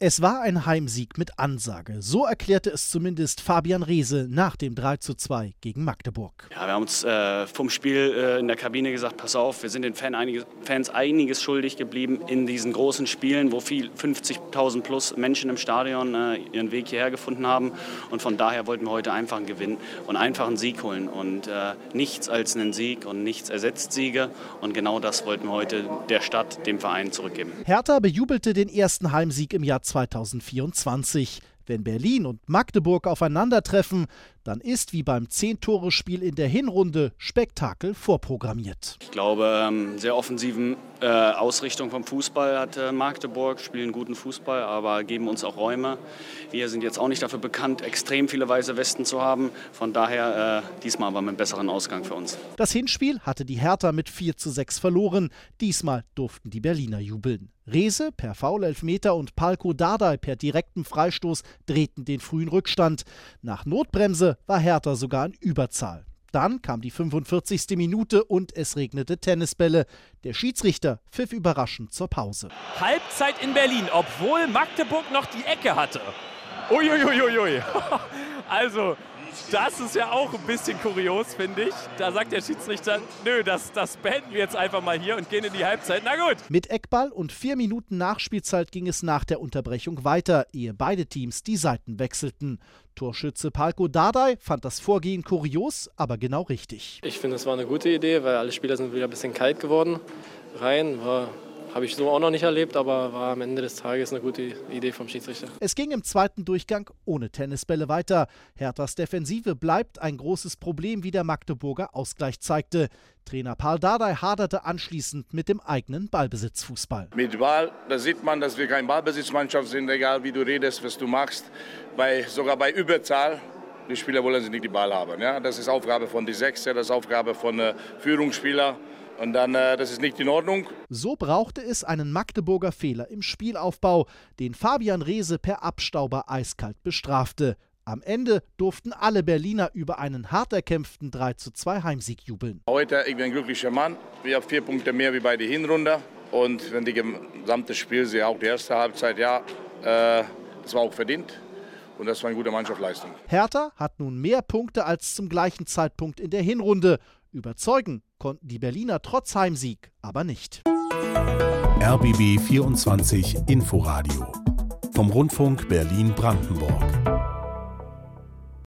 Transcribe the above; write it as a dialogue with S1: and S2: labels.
S1: Es war ein Heimsieg mit Ansage. So erklärte es zumindest Fabian Reese nach dem 3:2 gegen Magdeburg.
S2: Ja, wir haben uns äh, vom Spiel äh, in der Kabine gesagt, pass auf, wir sind den Fan einiges, Fans einiges schuldig geblieben in diesen großen Spielen, wo viel 50.000 plus Menschen im Stadion äh, ihren Weg hierher gefunden haben. Und von daher wollten wir heute einfach einen Gewinn und einfach einen Sieg holen. Und äh, nichts als einen Sieg und nichts ersetzt Siege. Und genau das wollten wir heute der Stadt, dem Verein zurückgeben.
S1: Hertha bejubelte den ersten Heimsieg im Jahr 2024. Wenn Berlin und Magdeburg aufeinandertreffen, dann ist wie beim Zehn-Tore-Spiel in der Hinrunde Spektakel vorprogrammiert.
S2: Ich glaube, ähm, sehr offensiven äh, Ausrichtung vom Fußball hat äh, Magdeburg, spielen guten Fußball, aber geben uns auch Räume. Wir sind jetzt auch nicht dafür bekannt, extrem viele weiße Westen zu haben. Von daher äh, diesmal aber mit einem besseren Ausgang für uns.
S1: Das Hinspiel hatte die Hertha mit 4 zu 6 verloren. Diesmal durften die Berliner jubeln. Rese per Foulelfmeter und Palko Dardai per direktem Freistoß drehten den frühen Rückstand. Nach Notbremse war Hertha sogar in Überzahl. Dann kam die 45. Minute und es regnete Tennisbälle. Der Schiedsrichter pfiff überraschend zur Pause.
S3: Halbzeit in Berlin, obwohl Magdeburg noch die Ecke hatte. Uiuiuiui. Also, das ist ja auch ein bisschen kurios, finde ich. Da sagt der Schiedsrichter, nö, das, das beenden wir jetzt einfach mal hier und gehen in die Halbzeit. Na gut.
S1: Mit Eckball und vier Minuten Nachspielzeit ging es nach der Unterbrechung weiter, ehe beide Teams die Seiten wechselten. Torschütze Palko Dardai fand das Vorgehen kurios, aber genau richtig.
S4: Ich finde, es war eine gute Idee, weil alle Spieler sind wieder ein bisschen kalt geworden. Rein war habe ich so auch noch nicht erlebt, aber war am Ende des Tages eine gute Idee vom Schiedsrichter.
S1: Es ging im zweiten Durchgang ohne Tennisbälle weiter. Herthas Defensive bleibt ein großes Problem, wie der Magdeburger Ausgleich zeigte. Trainer Paul Dardai haderte anschließend mit dem eigenen Ballbesitzfußball.
S5: Mit Ball, da sieht man, dass wir keine Ballbesitzmannschaft sind, egal wie du redest, was du machst. Bei, sogar bei Überzahl die Spieler wollen sie nicht die Ball haben. Ja? Das ist Aufgabe von die Sechser, das ist Aufgabe von äh, Führungsspieler. Und dann, äh, das ist nicht in Ordnung.
S1: So brauchte es einen Magdeburger Fehler im Spielaufbau, den Fabian Reese per Abstauber eiskalt bestrafte. Am Ende durften alle Berliner über einen hart erkämpften 3:2 Heimsieg jubeln.
S5: Heute, ich bin ein glücklicher Mann. Wir haben vier Punkte mehr wie bei der Hinrunde. Und wenn die gesamte Spiel sehe, auch die erste Halbzeit, ja, äh, das war auch verdient. Und das war eine gute Mannschaftsleistung.
S1: Hertha hat nun mehr Punkte als zum gleichen Zeitpunkt in der Hinrunde. Überzeugen konnten die Berliner trotz Heimsieg aber nicht.
S6: RBB 24 Inforadio vom Rundfunk Berlin-Brandenburg.